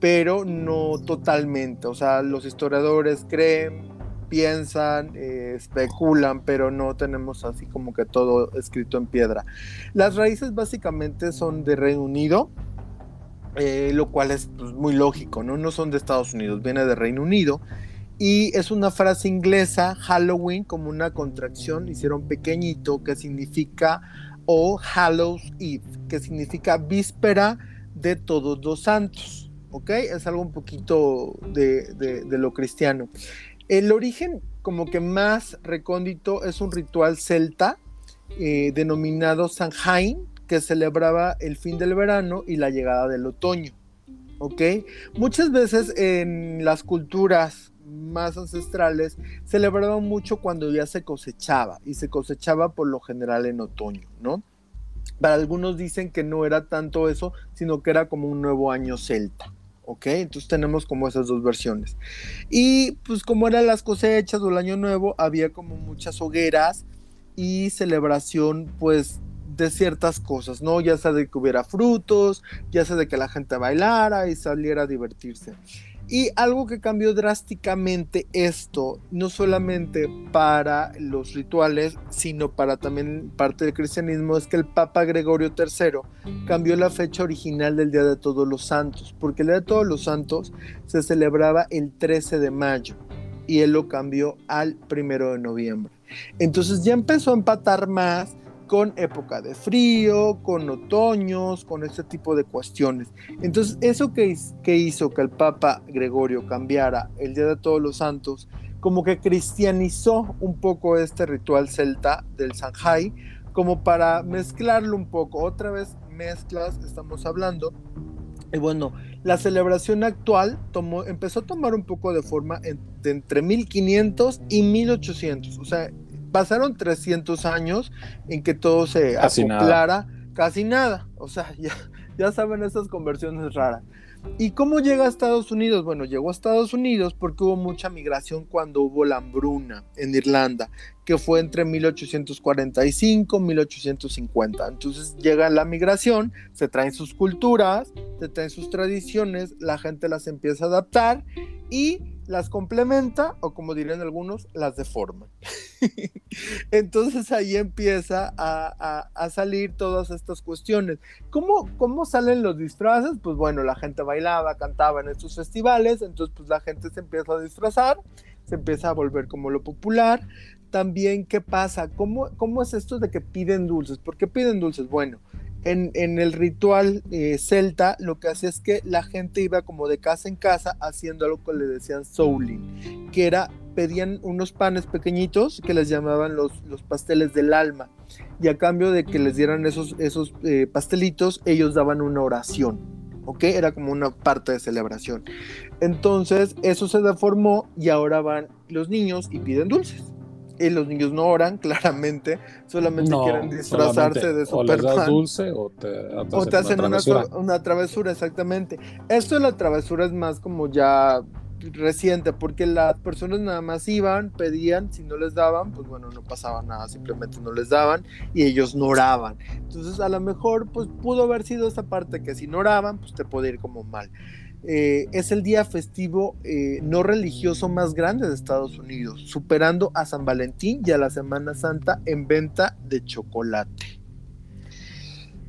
pero no totalmente. O sea, los historiadores creen, piensan, eh, especulan, pero no tenemos así como que todo escrito en piedra. Las raíces básicamente son de Reino Unido, eh, lo cual es pues, muy lógico, ¿no? No son de Estados Unidos, viene de Reino Unido. Y es una frase inglesa, Halloween, como una contracción, hicieron pequeñito, que significa, o Hallows Eve, que significa víspera de todos los santos. ¿Ok? Es algo un poquito de, de lo cristiano. El origen como que más recóndito es un ritual celta eh, denominado Samhain, que celebraba el fin del verano y la llegada del otoño. Muchas veces en las culturas más ancestrales celebraban mucho cuando ya se cosechaba y se cosechaba por lo general en otoño, ¿no? Para algunos dicen que no era tanto eso, sino que era como un nuevo año celta. ¿Ok? Entonces tenemos como esas dos versiones. Y pues como eran las cosechas o el año nuevo, había como muchas hogueras y celebración pues de ciertas cosas, ¿no? Ya sea de que hubiera frutos, ya sea de que la gente bailara y saliera a divertirse. Y algo que cambió drásticamente esto, no solamente para los rituales, sino para también parte del cristianismo, es que el Papa Gregorio III cambió la fecha original del Día de Todos los Santos, porque el Día de Todos los Santos se celebraba el 13 de mayo y él lo cambió al 1 de noviembre. Entonces ya empezó a empatar más con época de frío, con otoños, con este tipo de cuestiones. Entonces, eso que, hizo que el Papa Gregorio cambiara el Día de Todos los Santos, como que cristianizó un poco este ritual celta del Sanjay, como para mezclarlo un poco. Otra vez mezclas, estamos hablando. Y bueno, la celebración actual empezó a tomar un poco de forma entre 1500 y 1800. O sea, pasaron 300 años en que todo se casi acoplara, casi nada. O sea, ya, ya saben estas conversiones raras. ¿Y cómo llega a Estados Unidos? Bueno, llegó a Estados Unidos porque hubo mucha migración cuando hubo la hambruna en Irlanda, que fue entre 1845 y 1850. Entonces llega la migración, se traen sus culturas, se traen sus tradiciones, la gente las empieza a adaptar y las complementa o como dirían algunos, las deforma. Entonces ahí empieza a, salir todas estas cuestiones. ¿Cómo, ¿Cómo salen los disfraces? Pues bueno, la gente bailaba, cantaba en estos festivales, entonces pues la gente se empieza a disfrazar, se empieza a volver como lo popular. También, ¿qué pasa? ¿Cómo, cómo es esto de que piden dulces? ¿Por qué piden dulces? Bueno, en, el ritual eh, celta lo que hacía es que la gente iba como de casa en casa haciendo algo que le decían souling, que era pedían unos panes pequeñitos que les llamaban los, pasteles del alma y a cambio de que les dieran esos, esos eh, pastelitos ellos daban una oración, ¿ok? Era como una parte de celebración. Entonces eso se deformó y ahora van los niños y piden dulces y los niños no oran, claramente, solamente quieren disfrazarse de Superman. O dulce o te, hacen una travesura. exactamente. Esto de la travesura es más como ya reciente, porque las personas nada más iban, pedían, si no les daban, pues bueno, no pasaba nada, simplemente no les daban y ellos no oraban. Entonces, a lo mejor, pues pudo haber sido esta parte que si no oraban, pues te puede ir como mal. Eh, es el día festivo eh, no religioso más grande de Estados Unidos, superando a San Valentín y a la Semana Santa en venta de chocolate.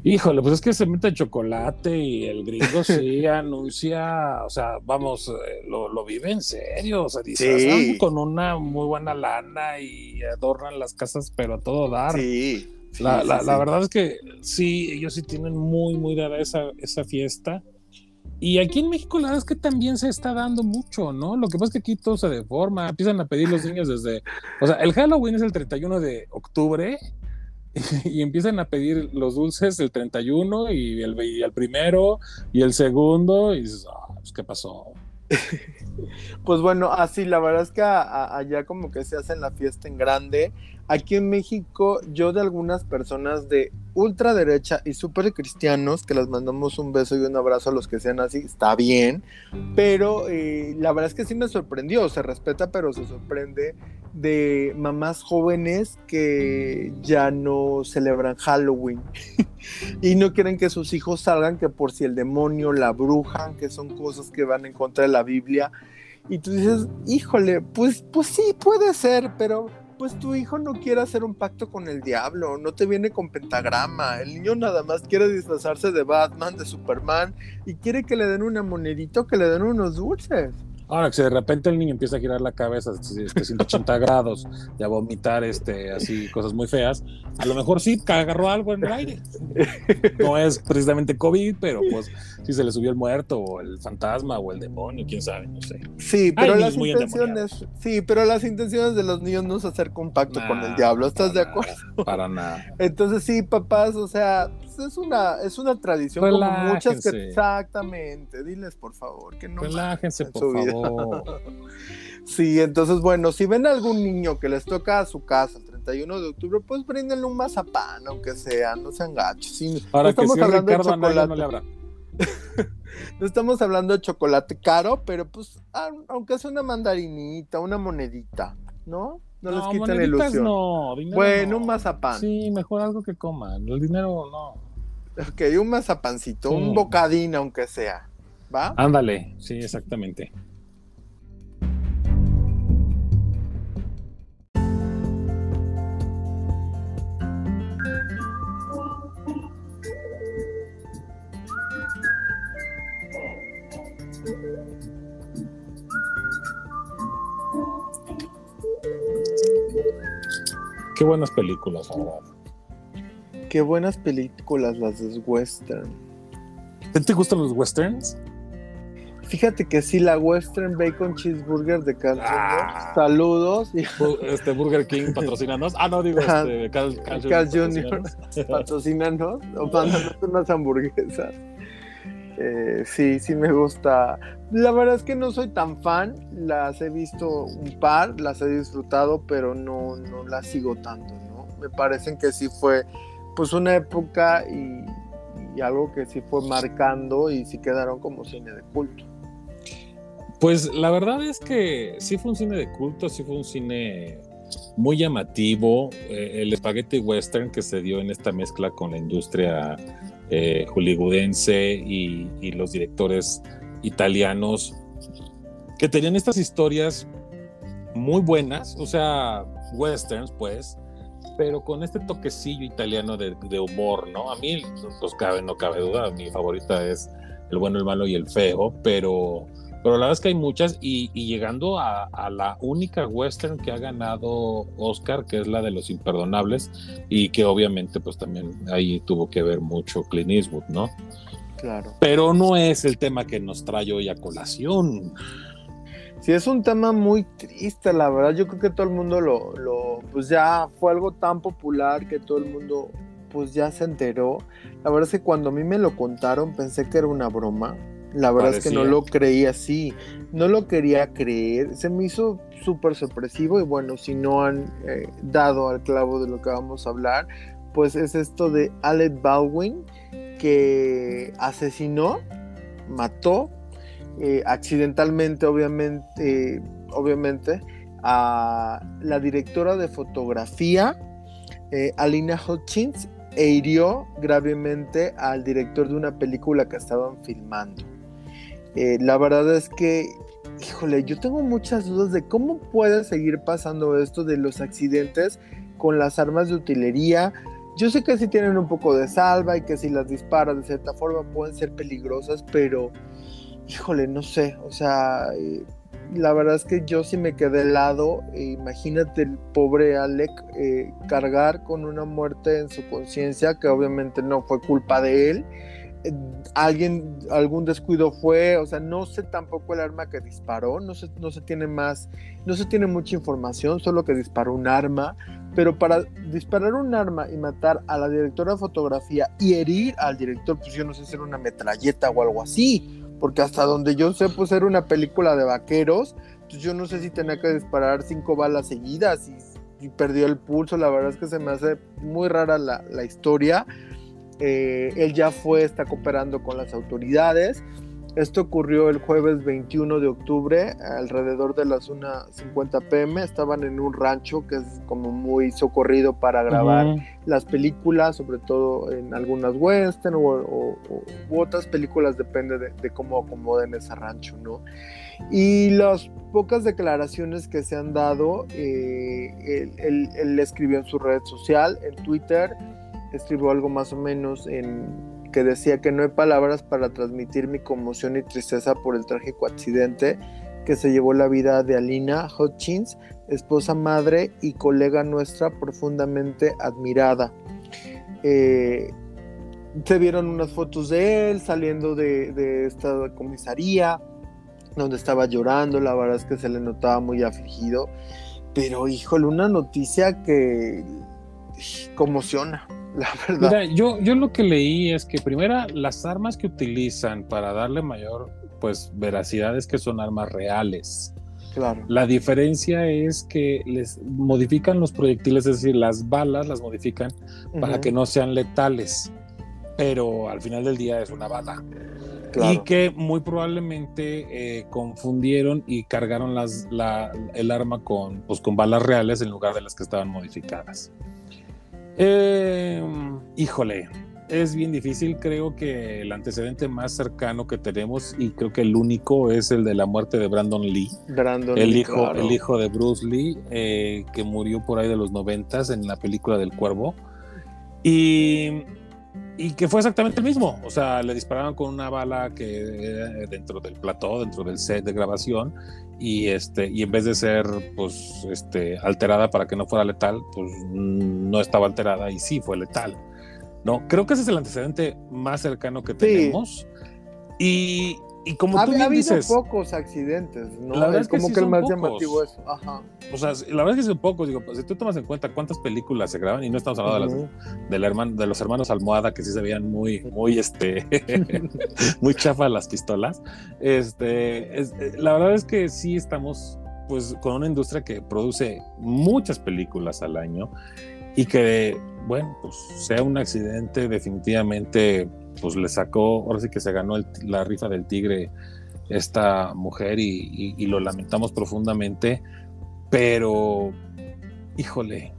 Híjole, pues es que se mete chocolate y el gringo sí anuncia, o sea, vamos, eh, lo, vive en serio, o sea, dice, con una muy buena lana y adornan las casas, pero a todo dar. Sí. la, la, verdad es que sí, ellos sí tienen muy, muy dada esa, esa fiesta. Y aquí en México la verdad es que también se está dando mucho, ¿no? Lo que pasa es que aquí todo se deforma, empiezan a pedir los niños desde, o sea, el Halloween es el 31 de octubre y, empiezan a pedir los dulces el 31 y el, y el primero y el segundo y dices, ah, pues qué pasó. pues bueno, así la verdad es que allá como que se hacen la fiesta en grande. Aquí en México, yo de algunas personas de ultraderecha y súper cristianos, que les mandamos un beso y un abrazo a los que sean así, está bien, pero eh, la verdad es que sí me sorprendió, se respeta, pero se sorprende de mamás jóvenes que ya no celebran Halloween y no quieren que sus hijos salgan, que por si el demonio, la bruja, que son cosas que van en contra de la Biblia. Y tú dices, híjole, pues, pues sí, puede ser, pero pues tu hijo no quiere hacer un pacto con el diablo, no te viene con pentagrama, el niño nada más quiere disfrazarse de Batman, de Superman y quiere que le den una monedito, que le den unos dulces. Ahora que si de repente el niño empieza a girar la cabeza este, 180 grados y a vomitar este, así cosas muy feas, a lo mejor sí agarró algo en el aire. No es precisamente COVID, pero pues sí se le subió el muerto o el fantasma o el demonio, quién sabe, no sé. Sí, pero las intenciones, sí, pero las intenciones de los niños no es hacer compacto con el diablo, ¿estás de acuerdo? para nada. Entonces sí, papás, o sea, es una, es una tradición como muchas que exactamente. Diles por favor que no. Relájense, por favor. sí, entonces bueno, si ven a algún niño que les toca a su casa el 31 de octubre, pues bríndenle un mazapán, aunque sea, no sean gachos. Para no estamos hablando de chocolate. No, le habrá. no estamos hablando de chocolate caro, pero pues aunque sea una mandarinita, una monedita, ¿no? No, les quiten ilusión. No, bueno, un mazapán. Sí, mejor algo que coman. El dinero no. Ok, un mazapancito, un bocadín aunque sea. ¿va? Ándale, sí, exactamente. Qué buenas películas, la verdad. Qué buenas películas las de western. ¿Te gustan los westerns? Fíjate que sí, la Western Bacon Cheeseburger de Carl Ah. Jr. Saludos. Este Burger King patrocinanos. Ah, no, digo, este, Carl, Carl Carl Jr. Jr. patrocínanos o mándanos unas hamburguesas. Eh, sí, sí me gusta. La verdad es que no soy tan fan. Las he visto un par, las he disfrutado, pero no, no las sigo tanto, ¿no? Me parecen que sí fue pues una época y, algo que sí fue marcando y sí quedaron como cine de culto. Pues la verdad es que sí fue un cine de culto, sí fue un cine muy llamativo. Eh, el espagueti western que se dio en esta mezcla con la industria eh, hollywoodense y los directores italianos que tenían estas historias muy buenas, o sea, westerns, pues, pero con este toquecillo italiano de, de humor, ¿no? A mí, pues cabe, no cabe duda, mi favorita es El bueno, el malo y el feo, pero, pero la verdad es que hay muchas y, y llegando a, a, la única western que ha ganado Oscar, que es la de Los Imperdonables, y que obviamente pues también ahí tuvo que ver mucho Clint Eastwood, ¿no? Claro. Pero no es el tema que nos trae hoy a colación. Sí, es un tema muy triste, la verdad. Yo creo que todo el mundo lo, lo, pues ya fue algo tan popular que todo el mundo, pues ya se enteró. La verdad es que cuando a mí me lo contaron pensé que era una broma. La verdad Parecía. es que no lo creía así, no lo quería creer. Se me hizo súper sorpresivo y bueno, si no han eh, dado al clavo de lo que vamos a hablar, pues es esto de Alec Baldwin que asesinó, mató eh, accidentalmente, obviamente, eh, obviamente, a la directora de fotografía, eh, Alina Hutchins, e hirió gravemente al director de una película que estaban filmando. Eh, la verdad es que, híjole, yo tengo muchas dudas de cómo puede seguir pasando esto de los accidentes con las armas de utilería. Yo sé que si tienen un poco de salva y que si las disparas de cierta forma pueden ser peligrosas, pero híjole, no sé, o sea, eh, la verdad es que yo sí me quedé helado. E imagínate el pobre Alec eh, cargar con una muerte en su conciencia que obviamente no fue culpa de él. Eh, alguien, algún descuido fue, o sea, no sé tampoco el arma que disparó, no se, no se tiene más, no se tiene mucha información, solo que disparó un arma, pero para disparar un arma y matar a la directora de fotografía y herir al director, pues yo no sé si era una metralleta o algo así, porque hasta donde yo sé, pues era una película de vaqueros, pues yo no sé si tenía que disparar cinco balas seguidas y, y perdió el pulso, la verdad es que se me hace muy rara la, la historia. Eh, él ya fue, está cooperando con las autoridades. Esto ocurrió el jueves 21 de octubre, alrededor de las 1.50 pm. Estaban en un rancho que es como muy socorrido para grabar las películas, sobre todo en algunas western o, o- o- u otras películas, depende de, de cómo acomoden ese rancho, ¿no? Y las pocas declaraciones que se han dado, eh, él, él- él escribió en su red social, en Twitter, escribió algo más o menos en que decía que no hay palabras para transmitir mi conmoción y tristeza por el trágico accidente que se llevó la vida de Alina Hutchins, esposa, madre y colega nuestra profundamente admirada. Eh, se vieron unas fotos de él saliendo de, de esta comisaría, donde estaba llorando, la verdad es que se le notaba muy afligido, pero híjole, una noticia que conmociona, la verdad. Mira, yo, yo lo que leí es que primero las armas que utilizan para darle mayor pues veracidad es que son armas reales. Claro, La diferencia es que les modifican los proyectiles, es decir, las balas las modifican para que no sean letales, pero al final del día es una bala. claro. Y que muy probablemente eh, confundieron y cargaron las, la- el arma con, pues, con balas reales en lugar de las que estaban modificadas. Eh, híjole, es bien difícil. Creo que el antecedente más cercano que tenemos, y creo que el único, es el de la muerte de Brandon Lee. Brandon el Lee, hijo, claro. el hijo de Bruce Lee, eh, que murió por ahí de los noventas en la película del Cuervo. Y, y que fue exactamente el mismo. O sea, le dispararon con una bala que era dentro del plató, dentro del set de grabación. Y este, y en vez de ser pues este alterada para que no fuera letal, pues no estaba alterada y sí fue letal. No, creo que ese es el antecedente más cercano que tenemos. Y, y como Ha, tú ha habido dices, pocos accidentes, ¿no? La verdad es es que como sí que el más pocos. llamativo. Ajá. o sea, la verdad es que son pocos, digo, pues, si tú tomas en cuenta cuántas películas se graban, y no estamos hablando de, las, de, la herman- de los hermanos Almohada, que sí se veían muy, muy, este, muy chafa las pistolas, este, es- eh, la verdad es que sí estamos, pues, con una industria que produce muchas películas al año, y que, bueno, pues, sea un accidente, definitivamente, pues, le sacó, ahora sí que se ganó el- la rifa del tigre esta mujer y, y- y lo lamentamos profundamente, pero híjole,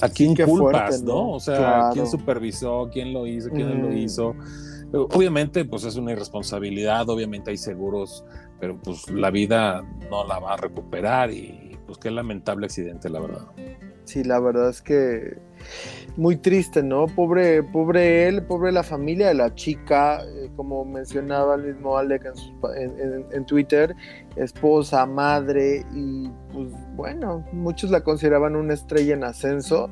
¿a quién qué culpas, fuerte, no? ¿no? O sea, Claro. ¿quién supervisó? ¿Quién lo hizo? ¿Quién no lo hizo? Obviamente, pues es una irresponsabilidad, obviamente hay seguros, pero pues la vida no la va a recuperar y pues qué lamentable accidente, la verdad. Sí, la verdad es que muy triste, ¿no? Pobre, pobre él, pobre la familia de la chica, eh, como mencionaba el mismo Alec en, sus en- en- en Twitter, esposa, madre, y pues bueno, muchos la consideraban una estrella en ascenso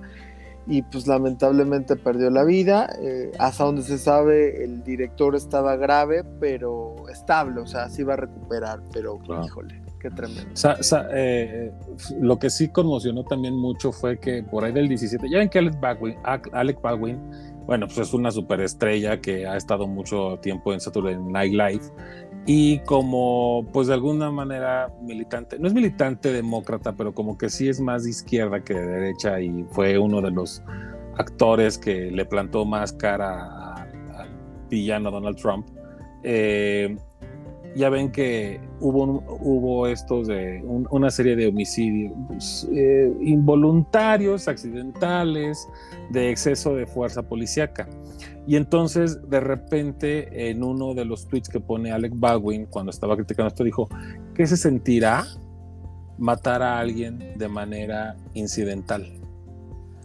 y pues lamentablemente perdió la vida. eh, hasta donde se sabe, el director estaba grave, pero estable, o sea, sí va a recuperar, pero Claro. híjole, qué tremendo. Sa- sa- eh, lo que sí conmocionó también mucho fue que por ahí del 17, ya ven que Alec Baldwin, Alec Baldwin, bueno, pues es una superestrella que ha estado mucho tiempo en Saturday Night Live y como pues de alguna manera militante, no es militante demócrata, pero como que sí es más de izquierda que de derecha y fue uno de los actores que le plantó más cara al villano Donald Trump. Eh, ya ven que hubo, hubo estos de un- una serie de homicidios pues, eh, involuntarios, accidentales, de exceso de fuerza policíaca. Y entonces, de repente, en uno de los tweets que pone Alec Baldwin, cuando estaba criticando esto, dijo, ¿qué se sentirá matar a alguien de manera incidental?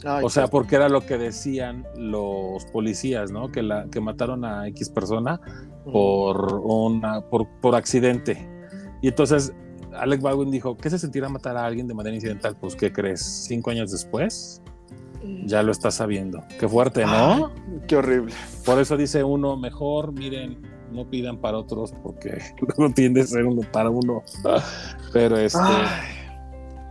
Ay, O sea, pues, porque era lo que decían los policías, ¿no? Que, la, que mataron a X persona por, una, por, por accidente. Y entonces Alec Baldwin dijo, ¿qué se sentirá matar a alguien de manera incidental? Pues, ¿qué crees? Cinco años después, ya lo estás sabiendo. Qué fuerte, ¿no? Qué horrible. Por eso dice uno, mejor, miren, no pidan para otros porque luego tiende a ser uno para uno. Pero este, Ay,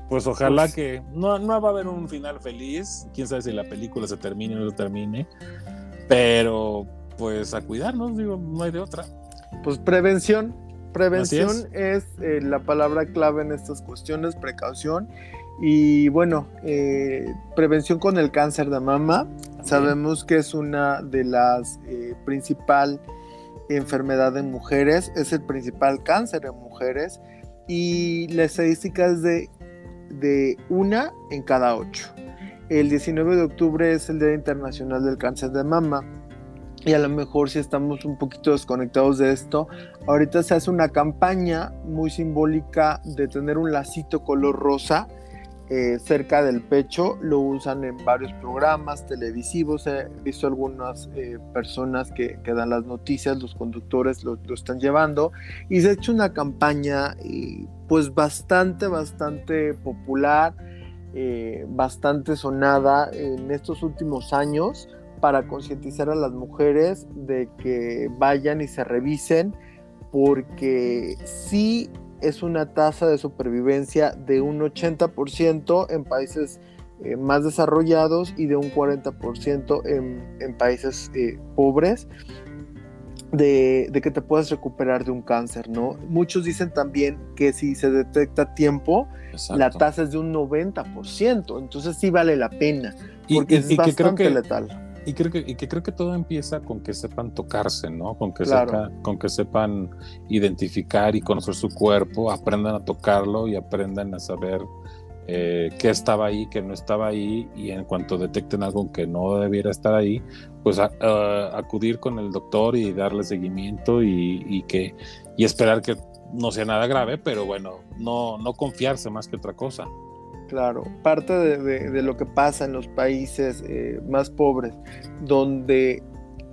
pues ojalá pues- que no, no va a haber un final feliz. Quién sabe si la película se termine o no se termine. Pero pues a cuidarnos, digo, no hay de otra. pues prevención. Prevención es, eh, la palabra clave en estas cuestiones, precaución. Y bueno, eh, prevención con el cáncer de mama. Sabemos que es una de las eh, principal enfermedad en mujeres, es el principal cáncer en mujeres y la estadística es de, de una en cada ocho. El 19 de octubre es el Día Internacional del Cáncer de Mama y a lo mejor si estamos un poquito desconectados de esto, ahorita se hace una campaña muy simbólica de tener un lacito color rosa eh, cerca del pecho, lo usan en varios programas televisivos, he visto algunas eh, personas que, que, dan las noticias, los conductores lo, lo, están llevando y se ha hecho una campaña eh, pues bastante, bastante popular, eh, bastante sonada en estos últimos años para concientizar a las mujeres de que vayan y se revisen porque sí es una tasa de supervivencia de un 80% en países eh, más desarrollados y de un 40% en, en, países eh, pobres de, de, que te puedas recuperar de un cáncer, ¿no? Muchos dicen también que si se detecta a tiempo, Exacto. la tasa es de un 90%, entonces sí vale la pena, porque y, y, es y bastante que, letal. Y creo, que, y que creo que todo empieza con que sepan tocarse, ¿no? Con que, claro. sepa, con que sepan identificar y conocer su cuerpo, aprendan a tocarlo y aprendan a saber eh, qué estaba ahí, qué no estaba ahí, y en cuanto detecten algo que no debiera estar ahí, pues acudir con el doctor y darle seguimiento y, que, y esperar que no sea nada grave, pero bueno, no, no confiarse más que otra cosa. Claro, parte de, lo que pasa en los países eh, más pobres, donde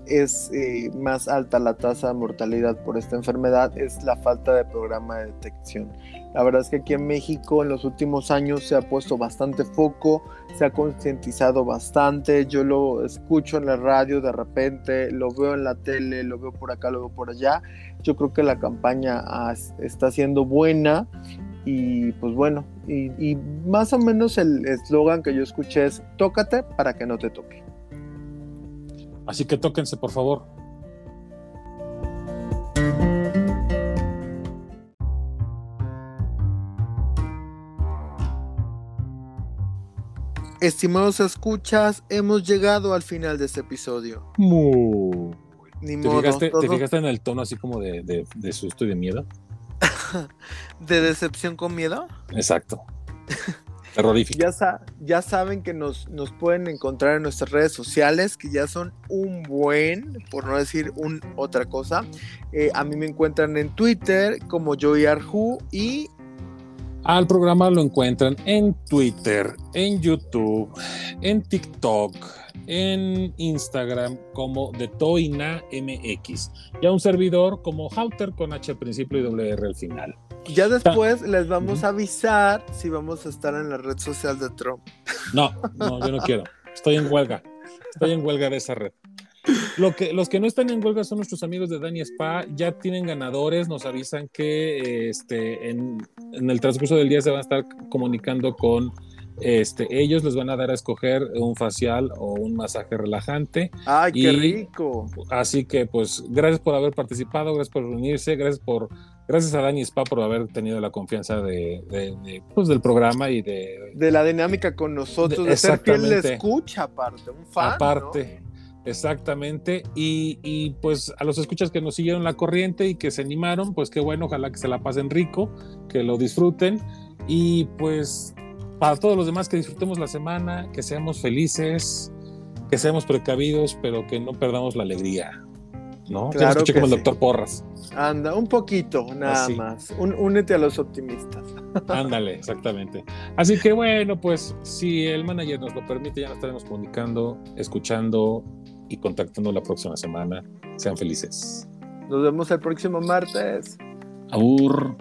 es eh, más alta la tasa de mortalidad por esta enfermedad, es la falta de programa de detección. La verdad es que aquí en México en los últimos años se ha puesto bastante foco, se ha concientizado bastante, yo lo escucho en la radio de repente, lo veo en la tele, lo veo por acá, lo veo por allá. Yo creo que la campaña está siendo buena y pues bueno, y, más o menos el eslogan que yo escuché es, tócate para que no te toque. Así que tóquense, por favor. Estimados escuchas, hemos llegado al final de este episodio. Ni ¿Te, fijaste, en el tono así como de, de susto y de miedo? ¿De decepción con miedo? Exacto. Terrorífico. Ya, ya saben que nos, nos, pueden encontrar en nuestras redes sociales, que ya son un buen, por no decir un otra cosa. Eh, a mí me encuentran en Twitter como Joey Arju y al programa lo encuentran en Twitter, en YouTube, en TikTok, en Instagram como de Toina MX y a un servidor como Hauter con H al principio y WR al final. Ya después les vamos a avisar si vamos a estar en la red social de Trump. No, no, yo no quiero. Estoy en huelga. Estoy en huelga de esa red. Lo que, los que no están en huelga son nuestros amigos de Dani Spa, ya tienen ganadores, nos avisan que este, en, el transcurso del día se van a estar comunicando con este, ellos, les van a dar a escoger un facial o un masaje relajante. ¡Ay, qué rico! Así que pues gracias por haber participado, gracias por reunirse, gracias por... Gracias a Dani Spa por haber tenido la confianza de, pues, del programa y de... De la dinámica con nosotros, de, ser de escucha aparte, un fan, Aparte, Exactamente, y, pues a los escuchas que nos siguieron la corriente y que se animaron, pues qué bueno, ojalá que se la pasen rico, que lo disfruten y pues para todos los demás que disfrutemos la semana, que seamos felices, que seamos precavidos, pero que no perdamos la alegría, ¿no? Claro ya como el doctor Porras. Anda, un poquito, nada más. únete a los optimistas. Ándale, exactamente. Así que bueno, pues si el manager nos lo permite, ya nos estaremos comunicando, escuchando y contactando la próxima semana. Sean felices. Nos vemos el próximo martes. Abur.